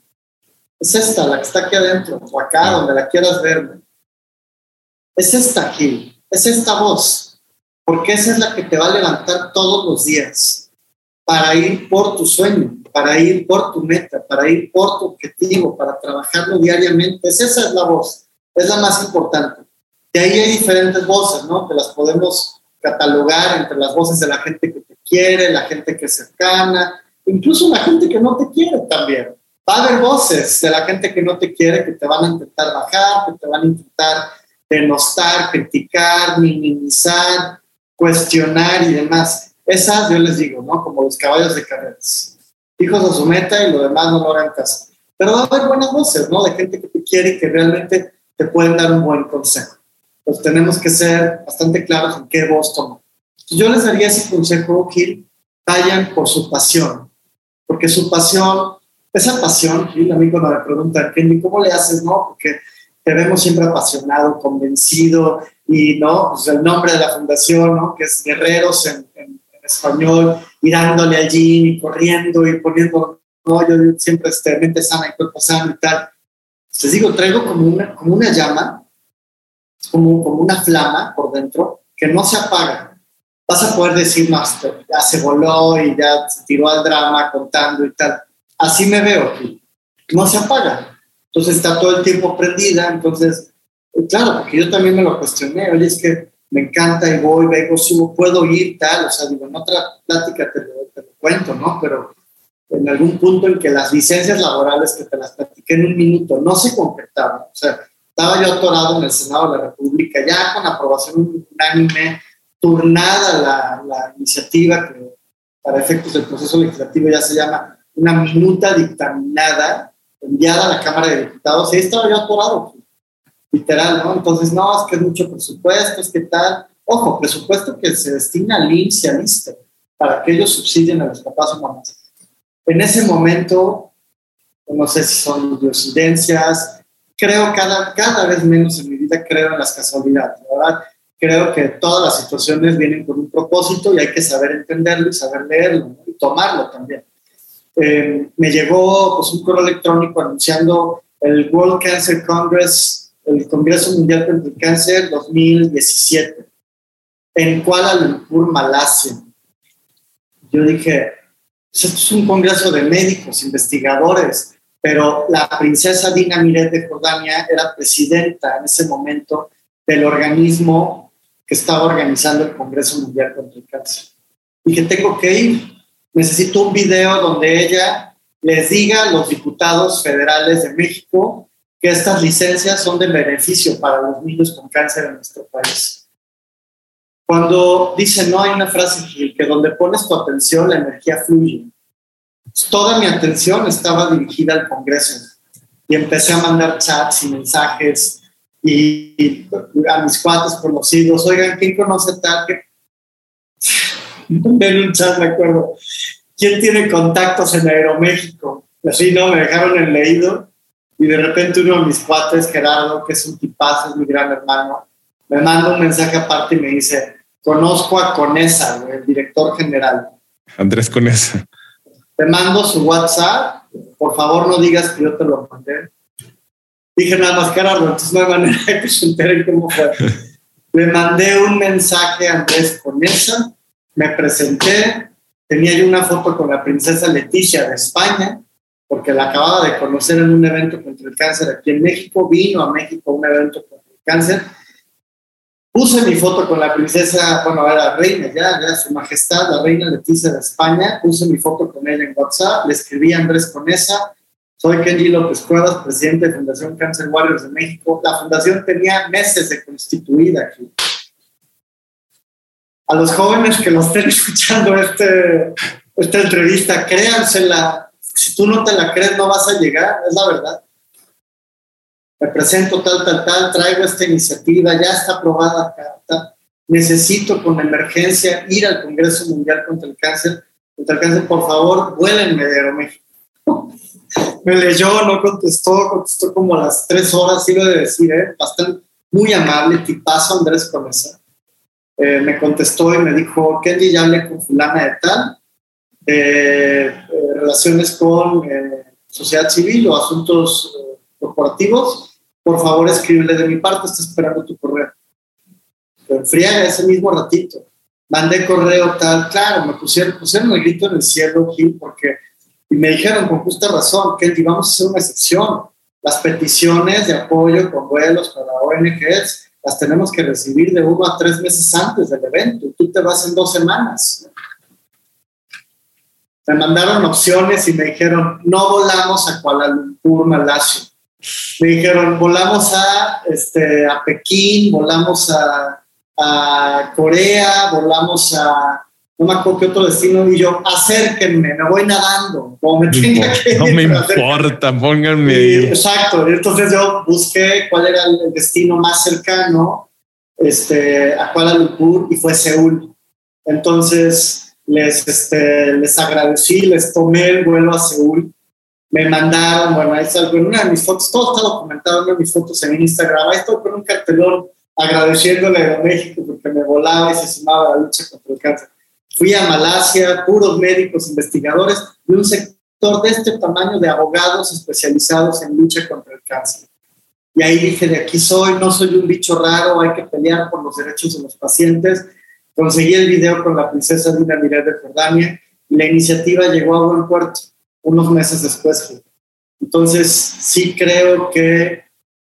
es esta, la que está aquí adentro, o acá, donde la quieras ver. Es esta, Gil, es esta voz, porque esa es la que te va a levantar todos los días para ir por tu sueño, para ir por tu meta, para ir por tu objetivo, para trabajarlo diariamente. esa es la voz, es la más importante. De ahí hay diferentes voces, ¿no? Que las podemos catalogar entre las voces de la gente que te quiere, la gente que es cercana, incluso la gente que no te quiere también va a haber voces de la gente que no te quiere, que te van a intentar bajar, que te van a intentar denostar, criticar, minimizar, cuestionar y demás. Esas yo les digo, ¿no? Como los caballos de carreras. Hijos a su meta y lo demás no lo hagan caso. Pero va a haber buenas voces, ¿no? De gente que te quiere y que realmente te pueden dar un buen consejo. Pues tenemos que ser bastante claros en qué voz tomar. Yo les daría ese consejo, Gil, vayan por su pasión, porque su pasión esa pasión, y a mí cuando me preguntan, ¿cómo le haces? No, porque te vemos siempre apasionado, convencido, y no, pues el nombre de la fundación, ¿no? Que es Guerreros en, español, y dándole allí, y corriendo, y poniendo, no, yo siempre este, mente sana y cuerpo sano y tal. Les digo, traigo como una, como una llama, como, como una flama por dentro que no se apaga. Vas a poder decir, más, ya se voló y ya se tiró al drama contando y tal. Así me veo, no se apaga. Entonces está todo el tiempo prendida, entonces, claro, porque yo también me lo cuestioné, oye, es que me encanta y voy, vengo, subo, puedo ir, tal, o sea, digo, en otra plática te lo, te lo cuento, ¿no? Pero en algún punto en que las licencias laborales que te las platiqué en un minuto no se concretaban, o sea, estaba yo atorado en el Senado de la República, ya con aprobación unánime, turnada la, la iniciativa que para efectos del proceso legislativo ya se llama una minuta dictaminada enviada a la Cámara de Diputados, y ahí estaba yo atorado, literal, ¿no? Entonces, no, es que es mucho presupuesto, es que tal. Ojo, presupuesto que se destina al IMSS y al ISTE para que ellos subsidien a los papás o mamás. En ese momento, no sé si son diosidencias, creo cada, cada vez menos en mi vida creo en las casualidades, ¿verdad? Creo que todas las situaciones vienen con un propósito y hay que saber entenderlo y saber leerlo y tomarlo también. Eh, me llegó pues, un correo electrónico anunciando el World Cancer Congress, el Congreso Mundial contra el Cáncer 2017, en Kuala Lumpur, Malasia. Yo dije, pues, esto es un congreso de médicos, investigadores, pero la princesa Dina Miret de Jordania era presidenta en ese momento del organismo que estaba organizando el Congreso Mundial contra el Cáncer. Dije, tengo que ir. Necesito un video donde ella les diga a los diputados federales de México que estas licencias son de beneficio para los niños con cáncer en nuestro país. Cuando dice, no, hay una frase que donde pones tu atención, la energía fluye. Toda mi atención estaba dirigida al Congreso y empecé a mandar chats y mensajes y, a mis cuates conocidos, oigan, ¿quién conoce tal? en un chat, me acuerdo, ¿quién tiene contactos en Aeroméxico? Así, ¿no? Me dejaron el leído y de repente uno de mis cuates, Gerardo, que es un tipazo, es mi gran hermano, me manda un mensaje aparte y me dice, conozco a Conesa, el director general. Andrés Conesa. Te mando su WhatsApp, por favor no digas que yo te lo mandé. Dije nada más, Gerardo, entonces no hay manera de que se enteren cómo fue. Le mandé un mensaje a Andrés Conesa, me presenté, tenía yo una foto con la princesa Leticia de España, porque la acababa de conocer en un evento contra el cáncer aquí en México, vino a México a un evento contra el cáncer Puse mi foto con la princesa, bueno, era reina ya, ya su majestad, la reina Leticia de España. Puse mi foto con ella en WhatsApp, le escribí a Andrés Conesa. Soy Kenji López Cuevas, presidente de Fundación Cancer Warriors de México. La fundación tenía meses de constituida aquí. A los jóvenes que lo estén escuchando este, esta entrevista, créansela. Si tú no te la crees, no vas a llegar, es la verdad me presento tal, tal, tal, traigo esta iniciativa, ya está aprobada carta, necesito con emergencia ir al Congreso Mundial contra el Cáncer, contra el cáncer, por favor, vuélenme de Aeroméxico. me leyó, no contestó, contestó como a las tres horas, iba de decir, ¿eh? bastante, muy amable, tipazo Andrés Conesa. Eh, me contestó y me dijo, Kenji, ya hablé con fulana de tal, eh, relaciones con eh, sociedad civil o asuntos corporativos, por favor escríbele de mi parte, está esperando tu correo. Pero enfriaga ese mismo ratito. Mandé correo tal, claro, me pusieron, pusieron el grito en el cielo, Gil, porque, y me dijeron con justa razón, que vamos a hacer una excepción. Las peticiones de apoyo con vuelos para ONGs las tenemos que recibir de uno a tres meses antes del evento. Tú te vas en dos semanas. Me mandaron opciones y me dijeron, no volamos a Kuala Lumpur, Malasia me dijeron, volamos a, este, a Pekín, volamos a, a Corea, volamos a, no me acuerdo qué otro destino, y yo, acérquenme, me voy nadando, como me tenga que No me importa, pónganme. exacto, entonces yo busqué cuál era el destino más cercano este, a Kuala Lumpur y fue Seúl. Entonces les, este, les agradecí, les tomé el vuelo a Seúl me mandaron, bueno, ahí está, en una de mis fotos, todo está documentado en de mis fotos en Instagram, ahí estoy con un cartelón agradeciéndole a México porque me volaba y se sumaba a la lucha contra el cáncer. Fui a Malasia, puros médicos, investigadores, y un sector sector de este tamaño de abogados especializados en lucha contra el cáncer. Y ahí dije, de aquí soy, no soy un bicho raro, hay que pelear por los derechos de los pacientes. Conseguí el video con la princesa Dina Miret de Jordania y la iniciativa llegó a buen puerto unos meses después. Entonces, sí creo que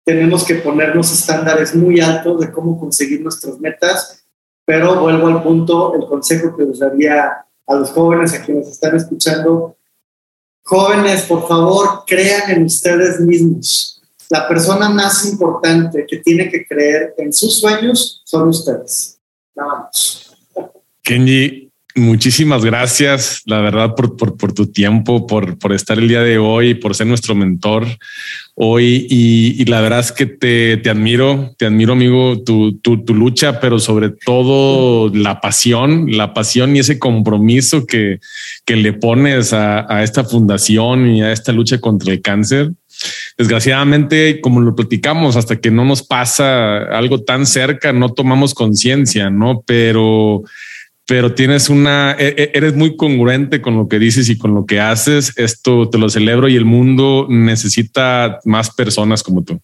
tenemos que ponernos estándares muy altos de cómo conseguir nuestras metas, pero vuelvo al punto, el consejo que les daría a los jóvenes, a quienes están escuchando, jóvenes, por favor, crean en ustedes mismos. La persona más importante que tiene que creer en sus sueños son ustedes. Nada más. Kenji, Muchísimas gracias, la verdad, por, por, tu tiempo, por, por, estar el día de hoy, por ser nuestro mentor hoy. Y, la verdad es que te, te admiro, te admiro, amigo, tu, tu, tu, lucha, pero sobre todo la pasión, la pasión y ese compromiso que, que le pones a, a esta fundación y a esta lucha contra el cáncer. Desgraciadamente, como lo platicamos, hasta que no nos pasa algo tan cerca, no tomamos conciencia, ¿no? Pero pero tienes una, e, e, eres muy congruente con lo que dices y con lo que haces. Esto te lo celebro y el mundo necesita más personas como tú.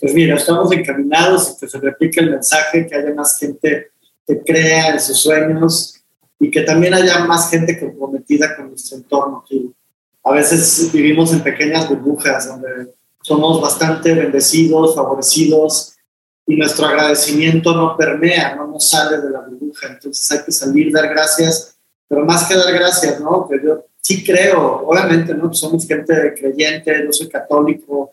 Pues mira, estamos encaminados y que se replique el mensaje, que haya más gente que crea en sus sueños y que también haya más gente comprometida con nuestro entorno. A veces vivimos en pequeñas burbujas donde somos bastante bendecidos, favorecidos, y nuestro agradecimiento no permea, no nos sale de la burbuja. Entonces hay que salir, dar gracias, pero más que dar gracias, ¿no? Yo sí creo, obviamente, ¿no? somos gente creyente, yo soy católico,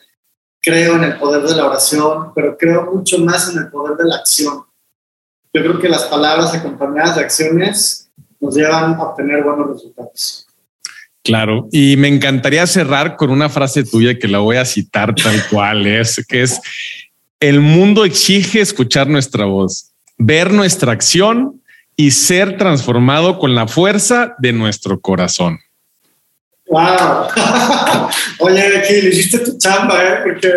creo en el poder de la oración, pero creo mucho más en el poder de la acción. Yo creo que las palabras acompañadas de acciones nos llevan a obtener buenos resultados. Claro, y me encantaría cerrar con una frase tuya que la voy a citar tal cual es, que es el mundo exige escuchar nuestra voz, ver nuestra acción y ser transformado con la fuerza de nuestro corazón. Wow. Oye, aquí le hiciste tu chamba, ¿eh? Porque.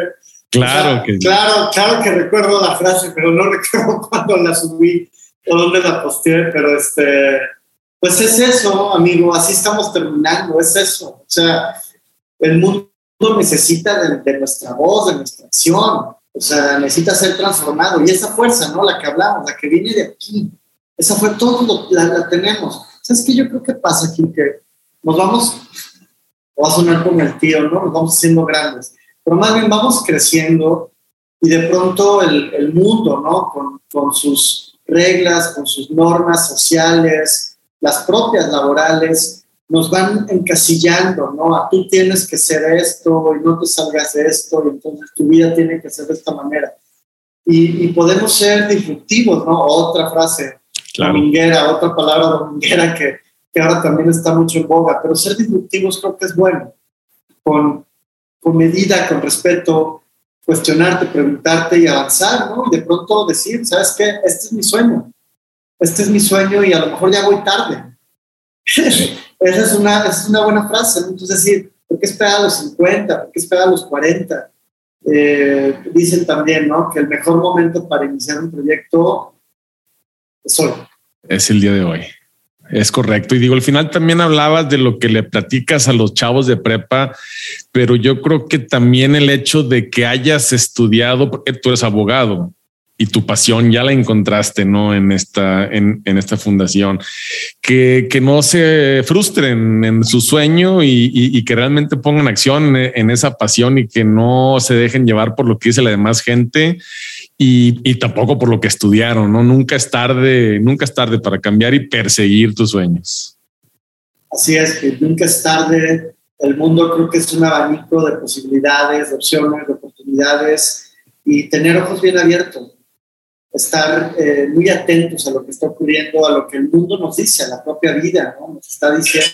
Claro que Claro, claro que recuerdo la frase, pero no recuerdo cuándo la subí o dónde la posteé, pero este. Pues es eso, amigo, así estamos terminando, es eso. O sea, el mundo necesita de, de nuestra voz, de nuestra acción. O sea, necesita ser transformado. Y esa fuerza, ¿no? La que hablamos, la que viene de aquí, esa fue todo, la, la tenemos. ¿Sabes qué? Yo creo que pasa aquí que nos vamos, va a sonar como el tío, ¿no? Nos vamos haciendo grandes. Pero más bien vamos creciendo y de pronto el, el mundo, ¿no? Con, con sus reglas, con sus normas sociales, las propias laborales, nos van encasillando, ¿no? A tú tienes que ser esto y no te salgas de esto y entonces tu vida tiene que ser de esta manera. Y, podemos ser disruptivos, ¿no? Otra frase dominguera, otra palabra dominguera que, que ahora también está mucho en boga, pero ser disruptivos creo que es bueno, con, con medida, con respeto, cuestionarte, preguntarte y avanzar, ¿no? Y de pronto decir, ¿sabes qué? Este es mi sueño, este es mi sueño y a lo mejor ya voy tarde. Esa es una, es una buena frase, ¿no? Entonces decir, ¿por qué esperar a los 50? ¿Por qué esperar a los 40? Eh, dicen también, ¿no? Que el mejor momento para iniciar un proyecto es hoy. Es el día de hoy. Es correcto. Y digo, al final también hablabas de lo que le platicas a los chavos de prepa, pero yo creo que también el hecho de que hayas estudiado, porque tú eres abogado, y tu pasión ya la encontraste, ¿no? En esta, en, en esta fundación. Que, que, no se frustren en su sueño y, y, que realmente pongan acción en, esa pasión y que no se dejen llevar por lo que dice la demás gente y, y, tampoco por lo que estudiaron, ¿no? Nunca es tarde, nunca es tarde para cambiar y perseguir tus sueños. Así es, que nunca es tarde. El mundo creo que es un abanico de posibilidades, de opciones, de oportunidades y tener ojos bien abiertos estar eh, muy atentos a lo que está ocurriendo, a lo que el mundo nos dice, a la propia vida, ¿no? Nos está diciendo,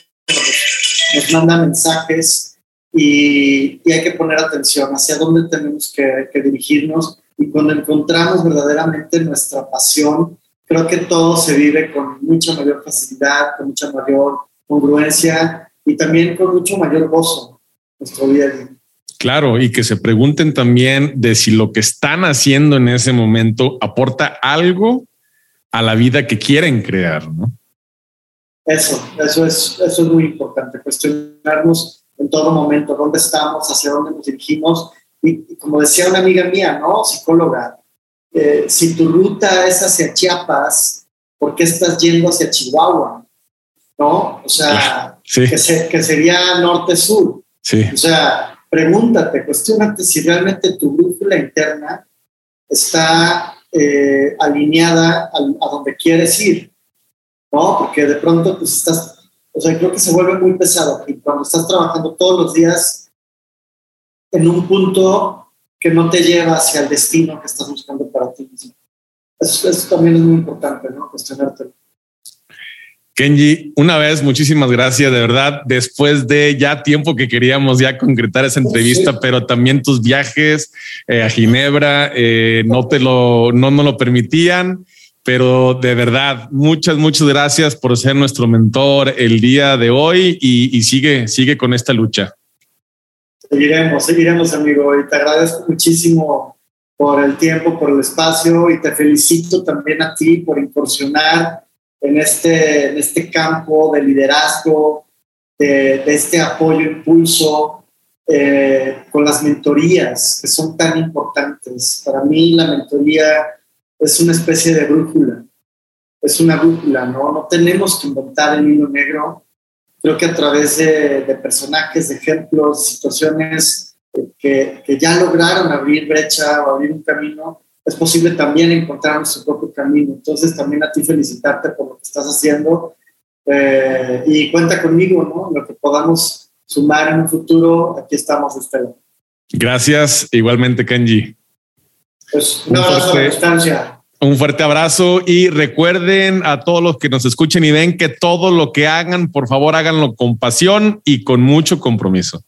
nos, manda mensajes y, y, hay que poner atención hacia dónde tenemos que, que, dirigirnos y cuando encontramos verdaderamente nuestra pasión, creo que todo se vive con mucha mayor facilidad, con mucha mayor congruencia y también con mucho mayor gozo nuestro día a día. Claro, y que se pregunten también de si lo que están haciendo en ese momento aporta algo a la vida que quieren crear, ¿no? Eso, eso es, eso es muy importante. cuestionarnos en todo momento dónde estamos, hacia dónde nos dirigimos. Y, como decía una amiga mía, ¿no? Psicóloga, eh, si tu ruta es hacia Chiapas, ¿por qué estás yendo hacia Chihuahua? ¿No? O sea, que, que, sería norte-sur. Sí. O sea, pregúntate, cuestionate si realmente tu brújula interna está eh, alineada a, donde quieres ir, ¿no? Porque de pronto pues estás o sea, creo que se vuelve muy pesado y cuando estás trabajando todos los días en un punto que no te lleva hacia el destino que estás buscando para ti mismo. Eso, también es muy importante, ¿no? Cuestionártelo. Kenji, una vez, muchísimas gracias, de verdad, después de ya tiempo que queríamos ya concretar esa entrevista, pero también tus viajes eh, a Ginebra eh, no te lo, no, no lo permitían. Pero de verdad, muchas, muchas gracias por ser nuestro mentor el día de hoy y, sigue, sigue con esta lucha. Seguiremos, seguiremos, amigo. Y te agradezco muchísimo por el tiempo, por el espacio y te felicito también a ti por incursionar en este, en este campo de liderazgo, de, este apoyo, impulso, eh, con las mentorías que son tan importantes. Para mí la mentoría es una especie de brújula, es una brújula, ¿no? No tenemos que inventar el hilo negro. Creo que a través de, personajes, de ejemplos, situaciones que, que, ya lograron abrir brecha o abrir un camino, es posible también encontrar nuestro propio camino. Entonces, también a ti felicitarte por lo que estás haciendo eh, y cuenta conmigo, ¿no? Lo que podamos sumar en un futuro, aquí estamos, Estela. Gracias, igualmente, Kenji. Pues un, abrazo a distancia. Un fuerte abrazo y recuerden a todos los que nos escuchen y ven que todo lo que hagan, por favor, háganlo con pasión y con mucho compromiso.